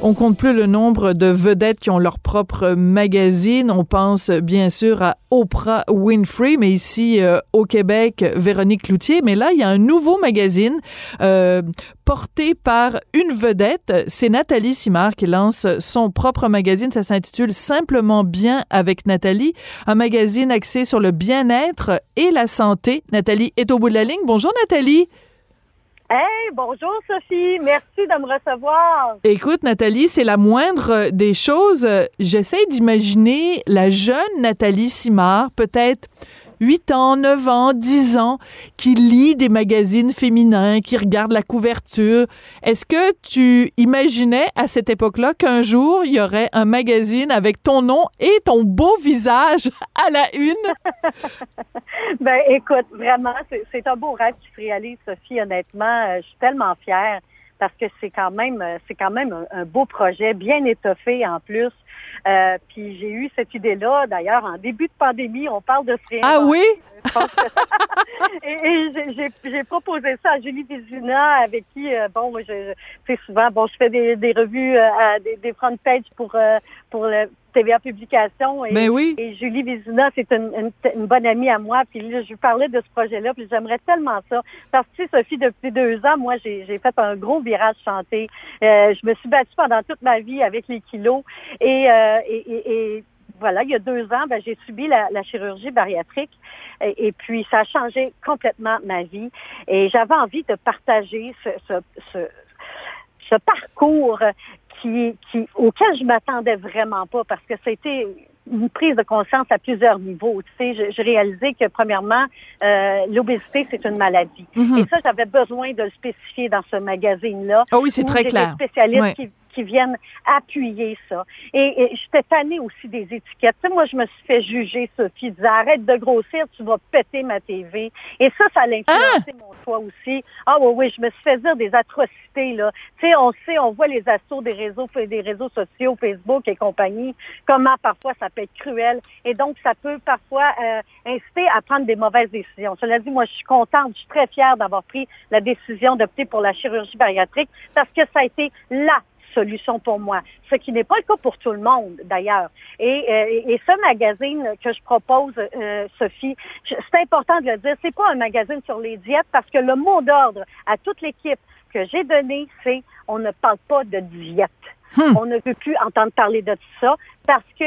On compte plus le nombre de vedettes qui ont leur propre magazine. On pense bien sûr à Oprah Winfrey, mais ici euh, au Québec, Véronique Cloutier. Mais là, il y a un nouveau magazine euh, porté par une vedette. C'est Nathalie Simard qui lance son propre magazine. Ça s'intitule Simplement bien avec Nathalie, un magazine axé sur le bien-être et la santé. Nathalie est au bout de la ligne. Bonjour Nathalie. Hey, bonjour Sophie, merci de me recevoir. Écoute Nathalie, c'est la moindre des choses. J'essaie d'imaginer la jeune Nathalie Simard, peut-être 8 ans, 9 ans, 10 ans, qui lit des magazines féminins, qui regarde la couverture. Est-ce que tu imaginais à cette époque-là qu'un jour, il y aurait un magazine avec ton nom et ton beau visage à la une? ben, écoute, vraiment, c'est un beau rêve qui se réalise, Sophie, honnêtement. Euh, je suis tellement fière parce que c'est quand même euh, c'est quand même un, beau projet, bien étoffé en plus. Euh, puis j'ai eu cette idée-là, d'ailleurs, en début de pandémie, on parle de se Ah oui? et, j'ai proposé ça à Julie Vizina, avec qui, euh, bon, moi, je, sais souvent, bon, je fais des, des revues, des, des front pages pour, pour le TVA Publication. Et, ben oui. et Julie Vizina, c'est une, une, bonne amie à moi. Puis là, je lui parlais de ce projet-là, puis j'aimerais tellement ça. Parce que, Sophie, depuis deux ans, moi, j'ai fait un gros virage chanté. Euh, je me suis battue pendant toute ma vie avec les kilos. Et, euh, et, voilà, il y a deux ans, ben, j'ai subi la, chirurgie bariatrique et, puis ça a changé complètement ma vie. Et j'avais envie de partager ce, ce, ce, ce parcours qui, qui, auquel je m'attendais vraiment pas parce que c'était une prise de conscience à plusieurs niveaux. Tu sais, je, réalisais que premièrement, euh, l'obésité c'est une maladie. Mhm. Et ça, j'avais besoin de le spécifier dans ce magazine-là. Oh oui, c'est très clair. Spécialistes qui qui viennent appuyer ça. Et, et j'étais tannée aussi des étiquettes. Tu sais, moi, je me suis fait juger, Sophie, disant arrête de grossir, tu vas péter ma TV. Et ça, ça a influencé mon choix aussi. Ah oui, oui, je me suis fait dire des atrocités, là. Tu sais, on sait, on voit les assauts des réseaux, des réseaux sociaux, Facebook et compagnie, comment parfois ça peut être cruel. Et donc, ça peut parfois euh, inciter à prendre des mauvaises décisions. Cela dit, moi, je suis contente, je suis très fière d'avoir pris la décision d'opter pour la chirurgie bariatrique parce que ça a été la solution pour moi, ce qui n'est pas le cas pour tout le monde d'ailleurs. Et, euh, et, ce magazine que je propose, euh, Sophie, c'est important de le dire, c'est pas un magazine sur les diètes parce que le mot d'ordre à toute l'équipe que j'ai donné, c'est on ne parle pas de diète. Hmm. On ne veut plus entendre parler de ça parce que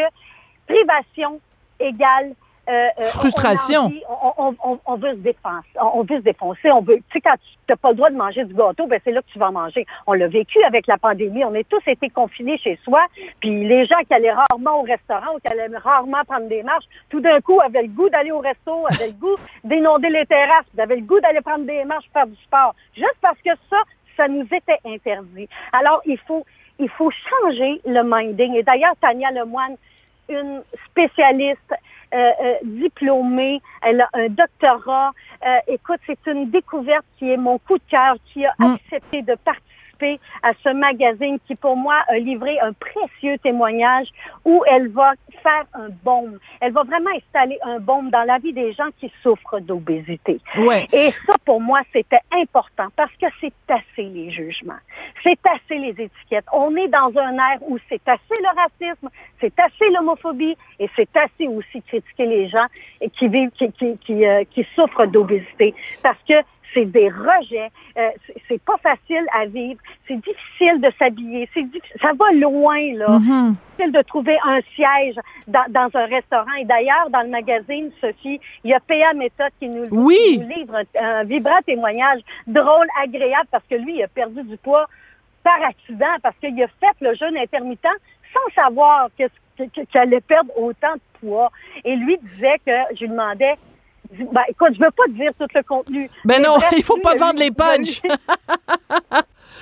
privation égale euh, euh, Frustration. On, veut se défoncer. On veut se défoncer. On veut. Tu sais, quand tu n'as pas le droit de manger du gâteau, ben c'est là que tu vas manger. On l'a vécu avec la pandémie. On est tous été confinés chez soi. Puis les gens qui allaient rarement au restaurant ou qui allaient rarement prendre des marches, tout d'un coup avaient le goût d'aller au resto, avaient le goût d'inonder les terrasses, avaient le goût d'aller prendre des marches, faire du sport. Juste parce que ça, ça nous était interdit. Alors il faut, il faut changer le minding. Et d'ailleurs, Tania Lemoine, une spécialiste euh, euh, diplômée, elle a un doctorat. Euh, écoute, c'est une découverte qui est mon coup de cœur, qui a mm. accepté de participer à ce magazine qui, pour moi, a livré un précieux témoignage où elle va faire un baume. Elle va vraiment installer un baume dans la vie des gens qui souffrent d'obésité. Ouais. Et ça, pour moi, c'était important parce que c'est assez les jugements. C'est assez les étiquettes. On est dans un air où c'est assez le racisme, c'est assez l'homophobie et c'est assez aussi critiquer les gens qui vivent, qui, qui, qui, euh, qui souffrent d'obésité. Parce que c'est des rejets, euh, c'est pas facile à vivre, c'est difficile de s'habiller, c'est ça va loin là. C'est difficile de trouver un siège dans, dans un restaurant. Et d'ailleurs, dans le magazine, Sophie, il y a PA Méthode qui nous, livre un, vibrant témoignage drôle, agréable, parce que lui, il a perdu du poids par accident, parce qu'il a fait le jeûne intermittent sans savoir qu'il allait perdre autant de poids. Et lui disait que je lui demandais ben, écoute, je veux pas te dire tout le contenu. Ben non, il faut pas vendre les punchs.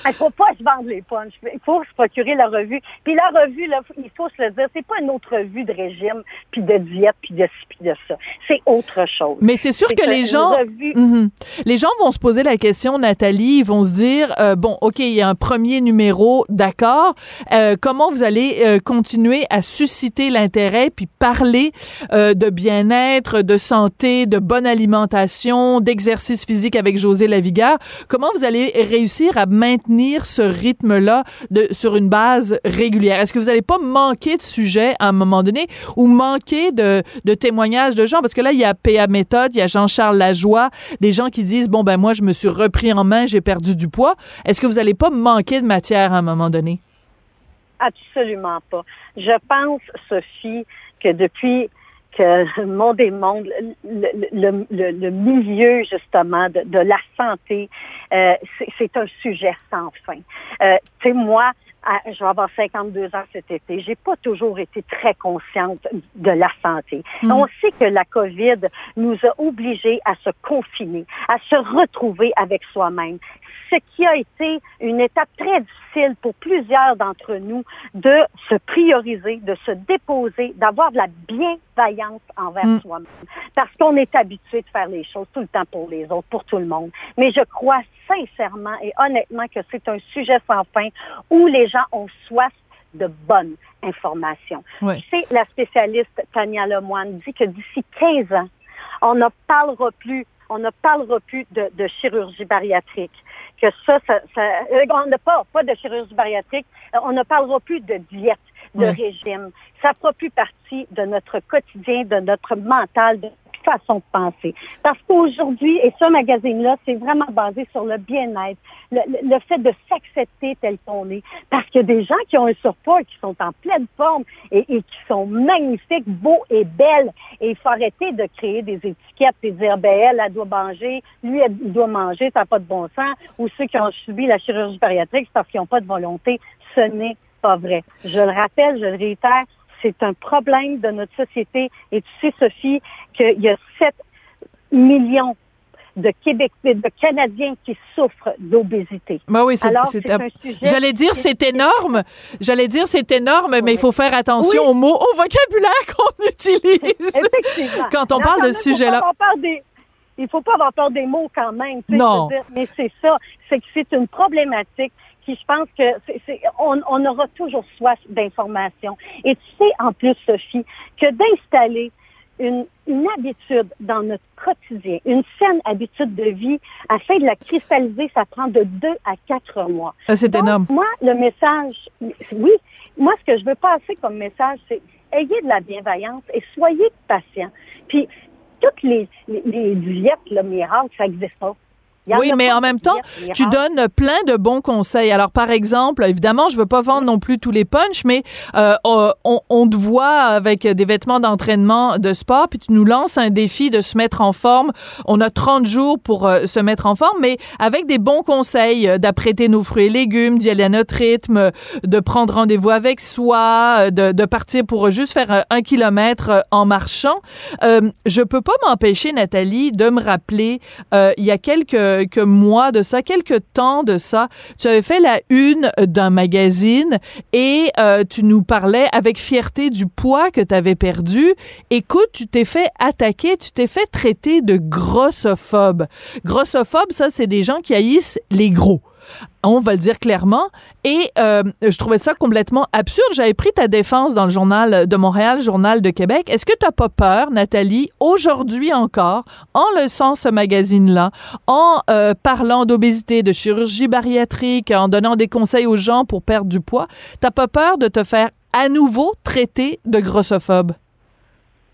Il faut pas se vendre les punchs. Il faut se procurer la revue. Puis la revue, là, il faut se le dire, c'est pas une autre revue de régime, puis de diète, puis de ci, puis de ça. C'est autre chose. Mais c'est sûr que les gens, Mhm. les gens vont se poser la question, Nathalie, ils vont se dire, euh, bon, ok, il y a un premier numéro, d'accord. Euh, comment vous allez euh, continuer à susciter l'intérêt puis parler de bien-être, de santé, de bonne alimentation, d'exercice physique avec José Lavigard Comment vous allez réussir à maintenir ce rythme-là sur une base régulière? Est-ce que vous n'allez pas manquer de sujets à un moment donné ou manquer de, de témoignages de gens? Parce que là, il y a PA Méthode, il y a Jean-Charles Lajoie, des gens qui disent bon ben moi je me suis repris en main, j'ai perdu du poids. Est-ce que vous n'allez pas manquer de matière à un moment donné? Absolument pas. Je pense, Sophie, que depuis que le monde est monde, le, milieu justement de, la santé, euh, c'est un sujet sans fin. Euh, tu sais, moi, je vais avoir 52 ans cet été. J'ai pas toujours été très consciente de la santé. Mm. On sait que la COVID nous a obligés à se confiner, à se retrouver avec soi-même ce qui a été une étape très difficile pour plusieurs d'entre nous de se prioriser, de se déposer, d'avoir de la bienveillance envers mm. soi-même. Parce qu'on est habitué de faire les choses tout le temps pour les autres, pour tout le monde. Mais je crois sincèrement et honnêtement que c'est un sujet sans fin où les gens ont soif de bonnes informations. Oui. La spécialiste Tania Lemoine dit que d'ici 15 ans, on ne parlera plus on ne parlera plus de, de chirurgie bariatrique que ça, ça, ça euh, on ne parle pas de chirurgie bariatrique, euh, on ne parlera plus de diète, de régime. Ça fera plus partie de notre quotidien, de notre mental, de façon de penser. Parce qu'aujourd'hui, et ce magazine-là, c'est vraiment basé sur le bien-être, le, fait de s'accepter tel qu'on est. Parce qu'il y a des gens qui ont un surpoids, qui sont en pleine forme et, qui sont magnifiques, beaux et belles. Et il faut arrêter de créer des étiquettes et dire, ben elle, elle doit manger, lui, elle doit manger, ça n'a pas de bon sens. Ou ceux qui ont subi la chirurgie bariatrique, c'est parce qu'ils n'ont pas de volonté. Ce n'est pas vrai. Je le rappelle, je le réitère, c'est un problème de notre société. Et tu sais, Sophie, qu'il y a 7 millions de Québec, de Canadiens qui souffrent d'obésité. Ben oui, c'est, J'allais dire c'est énorme. J'allais dire c'est énorme, mais il faut faire attention aux mots, au vocabulaire qu'on utilise quand on parle de ce sujet-là. Il ne faut pas avoir peur des mots quand même. Non. mais c'est ça. C'est que c'est une problématique je pense que c'est, on, aura toujours soif d'informations. Et tu sais, en plus, Sophie, que d'installer une, habitude dans notre quotidien, une saine habitude de vie, afin de la cristalliser, ça prend de deux à quatre mois. Ah, c'est énorme. Moi, le message, oui, moi, ce que je veux passer comme message, c'est ayez de la bienveillance et soyez patient. Puis, toutes les, les, diètes, le miracle, ça n'existe pas. Oui, mais en même temps, tu donnes plein de bons conseils. Alors, par exemple, évidemment, je veux pas vendre non plus tous les punchs, mais euh, on, te voit avec des vêtements d'entraînement de sport, puis tu nous lances un défi de se mettre en forme. On a 30 jours pour euh, se mettre en forme, mais avec des bons conseils euh, d'apprêter nos fruits et légumes, d'y aller à notre rythme, de prendre rendez-vous avec soi, de, de partir pour juste faire un, kilomètre en marchant. Euh, je peux pas m'empêcher, Nathalie, de me rappeler, il y a quelques quelques mois de ça, quelques temps de ça, tu avais fait la une d'un magazine et euh, tu nous parlais avec fierté du poids que tu avais perdu. Écoute, tu t'es fait attaquer, tu t'es fait traiter de grossophobe. Grossophobe, ça, c'est des gens qui haïssent les gros on va le dire clairement. Et euh, je trouvais ça complètement absurde. J'avais pris ta défense dans le journal de Montréal, journal de Québec. Est-ce que tu n'as pas peur, Nathalie, aujourd'hui encore, en leçant ce magazine-là, en euh, parlant d'obésité, de chirurgie bariatrique, en donnant des conseils aux gens pour perdre du poids, t'as pas peur de te faire à nouveau traiter de grossophobe?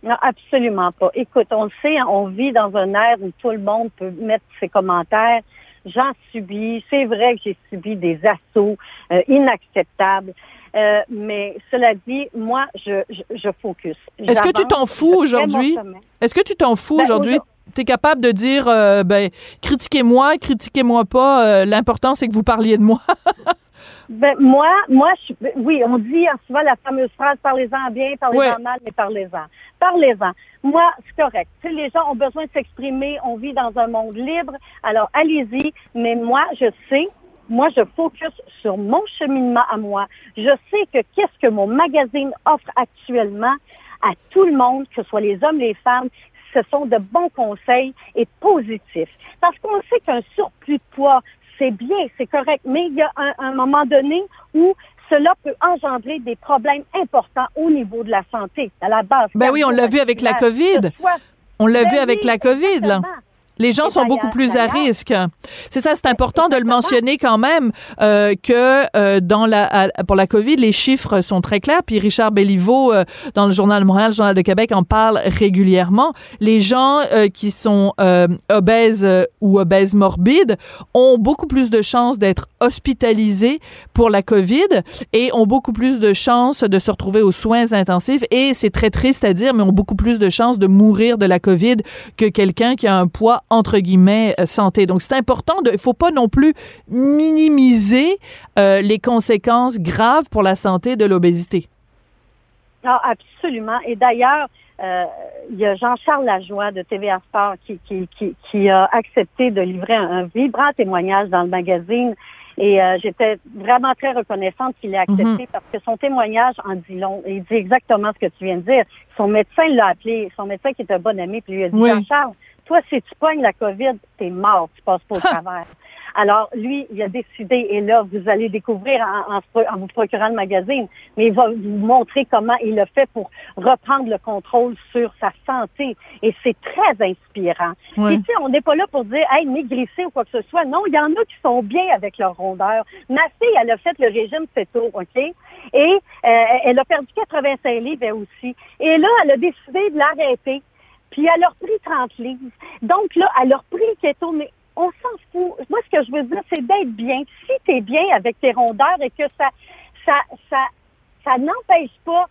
Non, absolument pas. Écoute, on le sait, on vit dans un air où tout le monde peut mettre ses commentaires j'en subis. C'est vrai que j'ai subi des assauts euh, inacceptables. Euh, mais cela dit, moi, je, je, focus. Est-ce que tu t'en fous aujourd'hui? Est-ce que tu t'en fous ben, aujourd'hui? Tu es capable de dire, euh, ben, critiquez-moi, critiquez-moi pas, l'important c'est que vous parliez de moi. Ben, moi, moi, je, oui, on dit souvent la fameuse phrase parlez-en bien, parlez-en mal, mais parlez-en. Parlez-en. Moi, c'est correct. Les gens ont besoin de s'exprimer. On vit dans un monde libre. Alors, allez-y. Mais moi, je sais moi, je focus sur mon cheminement à moi. Je sais que qu'est-ce que mon magazine offre actuellement à tout le monde, que ce soit les hommes, les femmes, ce sont de bons conseils et positifs. Parce qu'on sait qu'un surplus de poids, c'est bien, c'est correct, mais il y a un, moment donné où cela peut engendrer des problèmes importants au niveau de la santé, à la base. Ben oui, on l'a vu avec la COVID. On l'a ben vu avec la COVID, là. Les gens sont beaucoup plus à risque. C'est ça, c'est important de le mentionner quand même euh, que euh, dans la pour la Covid, les chiffres sont très clairs. Puis Richard Belliveau euh, dans le journal de Montréal, le journal de Québec en parle régulièrement. Les gens euh, qui sont euh, obèses ou obèses morbides ont beaucoup plus de chances d'être hospitalisés pour la Covid et ont beaucoup plus de chances de se retrouver aux soins intensifs et c'est très triste à dire mais ont beaucoup plus de chances de mourir de la Covid que quelqu'un qui a un poids entre guillemets euh, santé. Donc c'est important de, il faut pas non plus minimiser euh, les conséquences graves pour la santé de l'obésité. Ah, absolument. Et d'ailleurs, euh, il y a Jean-Charles Lajoie de TVA Sport qui, qui, qui, qui, a accepté de livrer un, vibrant témoignage dans le magazine. Et j'étais vraiment très reconnaissante qu'il ait accepté mhm. parce que son témoignage en dit long. Il dit exactement ce que tu viens de dire. Son médecin l'a appelé, son médecin qui est un bon ami, puis lui a dit Jean-Charles, toi, si tu pognes la COVID, t'es mort, tu passes pas au travers. Alors, lui, il a décidé, et là, vous allez découvrir en, en, vous procurant le magazine, mais il va vous montrer comment il a fait pour reprendre le contrôle sur sa santé. Et c'est très inspirant. Et tu sais, on n'est pas là pour dire, hey, maigrissez ou quoi que ce soit. Non, il y en a qui sont bien avec leur rondeur. Ma fille, elle a fait le régime tôt, OK? Et euh, elle a perdu 85 livres, elle aussi. Et là, elle a décidé de l'arrêter puis elle a repris 30 livres. Donc là, elle a repris keto, mais on s'en fout. Moi, ce que je veux dire, c'est d'être bien. Si tu es bien avec tes rondeurs et que ça, ça, ça, ça n'empêche pas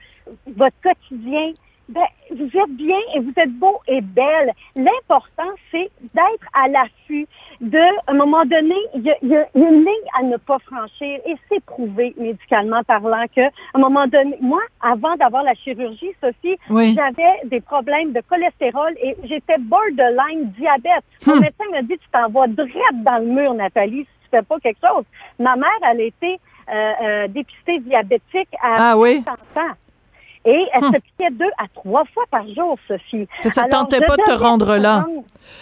votre quotidien ben, vous êtes bien et vous êtes beau et belle. L'important, c'est d'être à l'affût de, à un moment donné, il y, a, une ligne à ne pas franchir et c'est prouvé médicalement parlant que, à un moment donné, moi, avant d'avoir la chirurgie, Sophie, j'avais des problèmes de cholestérol et j'étais borderline diabète. Mon hmm. médecin m'a dit, tu t'envoies direct dans le mur, Nathalie, si tu fais pas quelque chose. Ma mère, elle était euh, euh, dépistée diabétique à ah, oui? ans. Et elle hum. se piquait deux à trois fois par jour, Sophie. Ça ne tentait pas de te rendre là.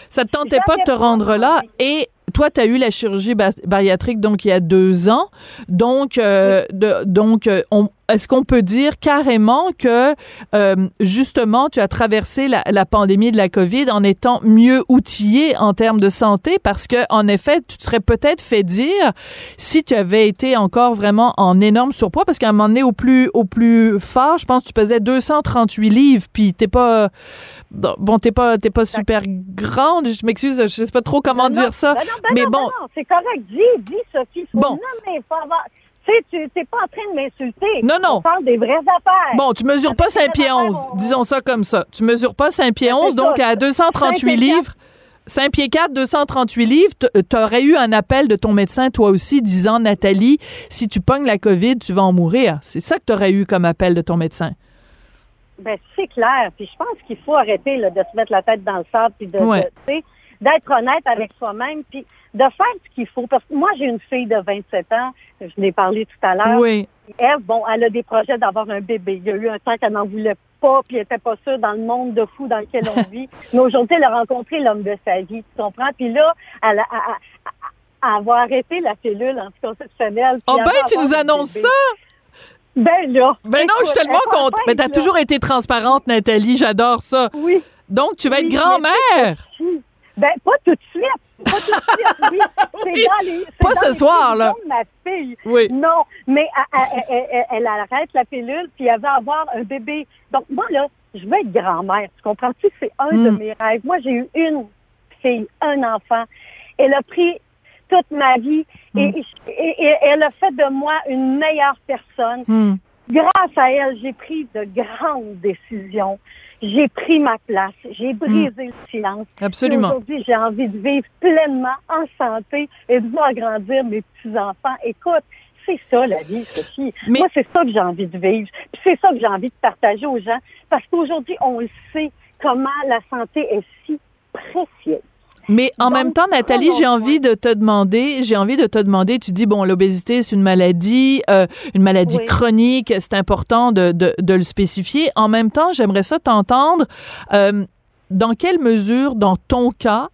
Ça ne tentait pas de te rendre là. Et toi, tu as eu la chirurgie bariatrique donc il y a deux ans. Donc, euh, de, donc euh, est-ce qu'on peut dire carrément que euh, justement tu as traversé la, la, pandémie de la COVID en étant mieux outillé en termes de santé? Parce que en effet tu te serais peut-être fait dire si tu avais été encore vraiment en énorme surpoids parce qu'à un moment donné au plus au plus fort je pense que tu pesais 238 livres puis t'es pas bon t'es pas t'es pas super grande. Je m'excuse je sais pas trop comment dire ça. Ben ben mais bon c'est correct dis dis Sophie faut bon. Tu sais, tu n'es pas en train de m'insulter. Non, non. On parle des vraies affaires. Bon, tu mesures pas 5 pieds 11. Disons ça comme ça. Tu mesures pas 5 pieds 11, donc à 238 livres. 5 pieds 4, 238 livres, tu aurais eu un appel de ton médecin, toi aussi, disant, Nathalie, si tu pognes la COVID, tu vas en mourir. C'est ça que tu aurais eu comme appel de ton médecin. Ben, c'est clair. Puis je pense qu'il faut arrêter de se mettre la tête dans le sable puis de, d'être honnête avec soi-même. Puis de faire ce qu'il faut. Parce que moi, j'ai une fille de 27 ans, je l'ai parlé tout à l'heure. Oui. Elle, bon, elle a des projets d'avoir un bébé. Il y a eu un temps qu'elle n'en voulait pas, puis elle n'était pas sûre dans le monde de fou dans lequel on vit. Mais aujourd'hui, elle a rencontré l'homme de sa vie, tu comprends? Puis là, elle a, va arrêter la pilule anticonceptionnelle. Oh ben, tu nous annonces ça! Ben là. Ben non, je suis tellement contente. Mais t'as toujours été transparente, Nathalie. J'adore ça. Oui. Donc, tu vas être grand-mère. Ben, pas tout de suite. Pas tout de suite, oui. C'est dans les. Pas ce soir, là. De ma fille. Oui. Non, mais elle, arrête la pilule, puis elle va avoir un bébé. Donc, moi, là, je veux être grand-mère. Tu comprends-tu? C'est un de hmm. mes rêves. Moi, j'ai eu une fille, un enfant. Elle a pris toute ma vie et, hmm. et, elle a fait de moi une meilleure personne. Hmm. Grâce à elle, j'ai pris de grandes décisions j'ai pris ma place, j'ai brisé le silence. Absolument. Aujourd'hui, j'ai envie de vivre pleinement en santé et de voir grandir mes petits-enfants. Écoute, c'est ça la vie, Sophie. Moi, c'est ça que j'ai envie de vivre. Puis c'est ça que j'ai envie de partager aux gens. Parce qu'aujourd'hui, on le sait comment la santé est si précieuse. Mais en même temps, Nathalie, j'ai envie de te demander, j'ai envie de te demander, tu dis, bon, l'obésité, c'est une maladie, euh, une maladie chronique, c'est important de, de, de, le spécifier. En même temps, j'aimerais ça t'entendre. Euh, dans quelle mesure, dans ton cas,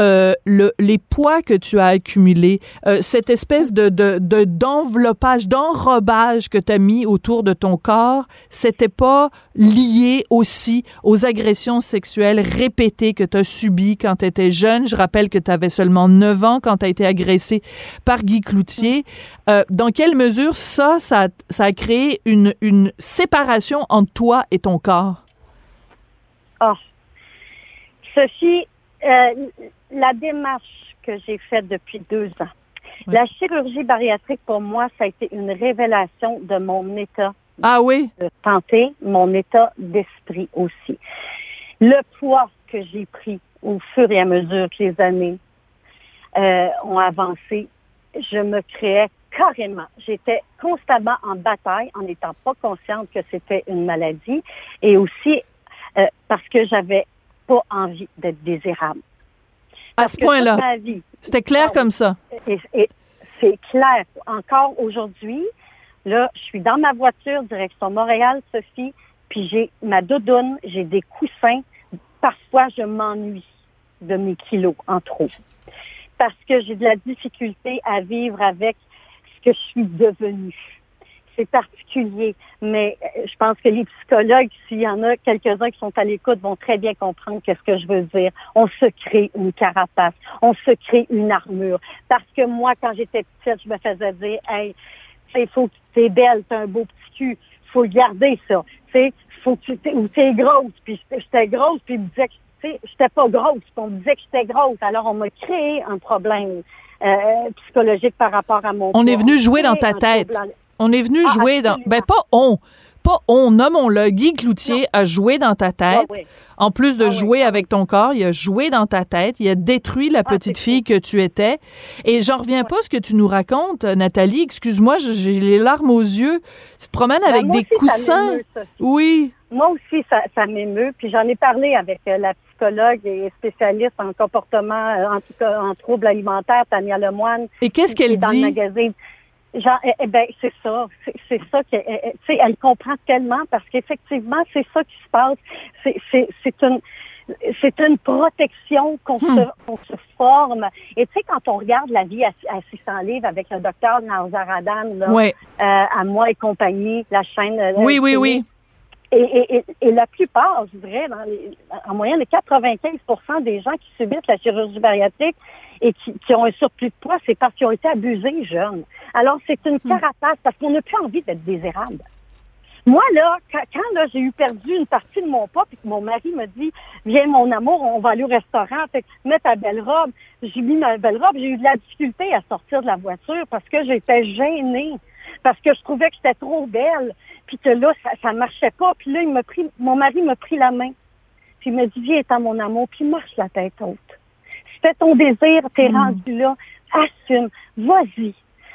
euh, le, les poids que tu as accumulés, euh, cette espèce de, de, d'enveloppage, d'enrobage que tu as mis autour de ton corps, c'était pas lié aussi aux agressions sexuelles répétées que tu as subies quand tu étais jeune? Je rappelle que tu avais seulement 9 ans quand tu as été agressé par Guy Cloutier. Euh, dans quelle mesure ça, ça, ça a créé une, une séparation entre toi et ton corps? Oh. Sophie, euh, la démarche que j'ai faite depuis deux ans, la chirurgie bariatrique, pour moi, ça a été une révélation de mon état ah oui? de santé, mon état d'esprit aussi. Le poids que j'ai pris au fur et à mesure que les années euh, ont avancé, je me créais carrément. J'étais constamment en bataille en n'étant pas consciente que c'était une maladie et aussi euh, parce que j'avais pas envie d'être désirable. À ce point-là. C'était clair ah comme ça. Et, c'est clair. Encore aujourd'hui, là, je suis dans ma voiture, direction Montréal, Sophie, puis j'ai ma doudoune, j'ai des coussins. Parfois, je m'ennuie de mes kilos en trop. Parce que j'ai de la difficulté à vivre avec ce que je suis devenue c'est particulier, mais euh, je pense que les psychologues, s'il y en a quelques-uns qui sont à l'écoute, vont très bien comprendre qu'est-ce que je veux dire. On se crée une carapace, on se crée une armure. Parce que moi, quand j'étais petite, je me faisais dire, hey, il faut que tu es belle, tu as un beau petit cul, faut garder ça. Tu faut que tu ou t'es grosse, puis j'étais grosse, puis ils me disaient que j'étais pas grosse, puis on me disait que j'étais grosse. Alors on m'a créé un problème euh, psychologique par rapport à mon On est venu jouer dans ta tête. On est venu ah, jouer dans. Ben, pas on. Pas on, nommons-le. Guy Cloutier a joué dans ta tête. En plus de ah jouer ah avec ton corps, il a joué dans ta tête. Il a détruit la petite fille que tu étais. Et j'en reviens pas ce que tu nous racontes, Nathalie. Excuse-moi, j'ai les larmes aux yeux. Tu te promènes ben, avec des coussins. oui. Moi aussi, ça, ça m'émeut. Puis j'en ai parlé avec euh, la psychologue et spécialiste en comportement, euh, en tout cas en troubles alimentaires, Tania Lemoine. Et qu'est-ce qu'elle dit? Dans le magazine. Genre, eh, eh, ben, c'est ça. C'est ça que, eh, tu sais, elle comprend tellement parce qu'effectivement, c'est ça qui se passe. C'est une, c'est une protection qu'on se, hmm. se, forme. Et tu sais, quand on regarde la vie à, à 600 livres avec le docteur Nazaradan, là, euh, à moi et compagnie, la chaîne. Euh, oui, oui, oui. Et, et, et, la plupart, je dirais, dans les, en moyenne, les 95% des gens qui subissent la chirurgie bariatrique et qui, qui ont un surplus de poids, c'est parce qu'ils ont été abusés jeunes. Alors, c'est une hmm. carapace parce qu'on n'a plus envie d'être désirable. Moi, là, quand, là, j'ai eu perdu une partie de mon poids, puis que mon mari me dit, viens, mon amour, on va aller au restaurant, fait mets ta belle robe. J'ai mis ma belle robe, j'ai eu de la difficulté à sortir de la voiture parce que j'étais gênée, parce que je trouvais que j'étais trop belle puis que là, ça, ça marchait pas. Puis là, il m'a pris, mon mari m'a pris la main. Puis il m'a dit, viens, à mon amour, puis marche la tête haute. C'était ton désir, t'es mm. rendu là, assume, vas-y,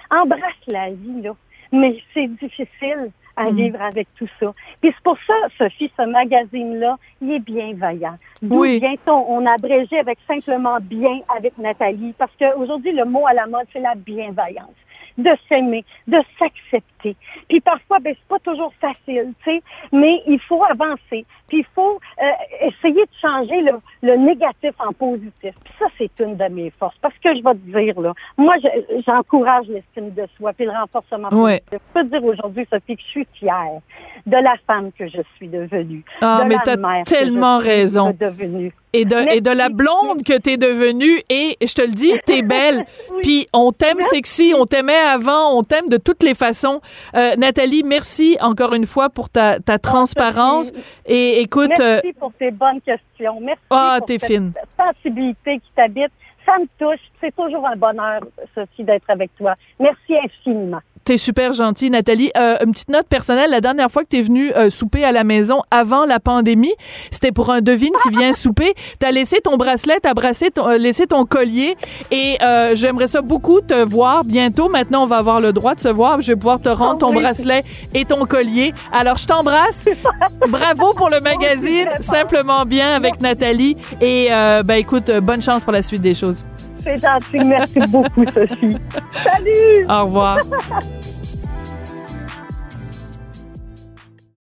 embrasse la vie, là. Mais c'est difficile à mm. vivre avec tout ça. Puis c'est pour ça, Sophie, ce magazine-là, il est bienveillant. Oui. Bientôt, on a abrégé avec simplement bien avec Nathalie, parce qu'aujourd'hui, le mot à la mode, c'est la bienveillance de s'aimer, de s'accepter. Puis parfois, ben, c'est pas toujours facile, tu sais, mais il faut avancer. Puis il faut euh, essayer de changer le, le, négatif en positif. Puis ça, c'est une de mes forces. Parce que je vais te dire, là, moi, j'encourage l'estime de soi puis le renforcement positif. Je peux te dire aujourd'hui, Sophie, que je suis fière de la femme que je suis devenue. Ah, mais t'as tellement raison. Et de, et de la blonde que t'es devenue. Et je te le dis, t'es belle. Puis on t'aime sexy, on t'aimait avant, on t'aime de toutes les façons. Euh, Nathalie, merci encore une fois pour ta, ta transparence. Et écoute. Merci euh, pour tes bonnes questions. Merci ah, pour cette fine. sensibilité qui t'habite ça me touche. C'est toujours un bonheur, Sophie, d'être avec toi. Merci infiniment. T'es super gentille, Nathalie. Euh, une petite note personnelle. La dernière fois que t'es venue euh, souper à la maison avant la pandémie, c'était pour un devine qui vient souper. T'as laissé ton bracelet, t'as brassé ton, euh, laissé ton collier et euh, j'aimerais ça beaucoup te voir bientôt. Maintenant, on va avoir le droit de se voir. Je vais pouvoir te rendre ton oui. bracelet et ton collier. Alors, je t'embrasse. Bravo pour le magazine. Simplement bien avec Nathalie. Et euh, ben écoute, bonne chance pour la suite des choses. C'est gentil. Merci beaucoup, Sophie. Salut! Au revoir.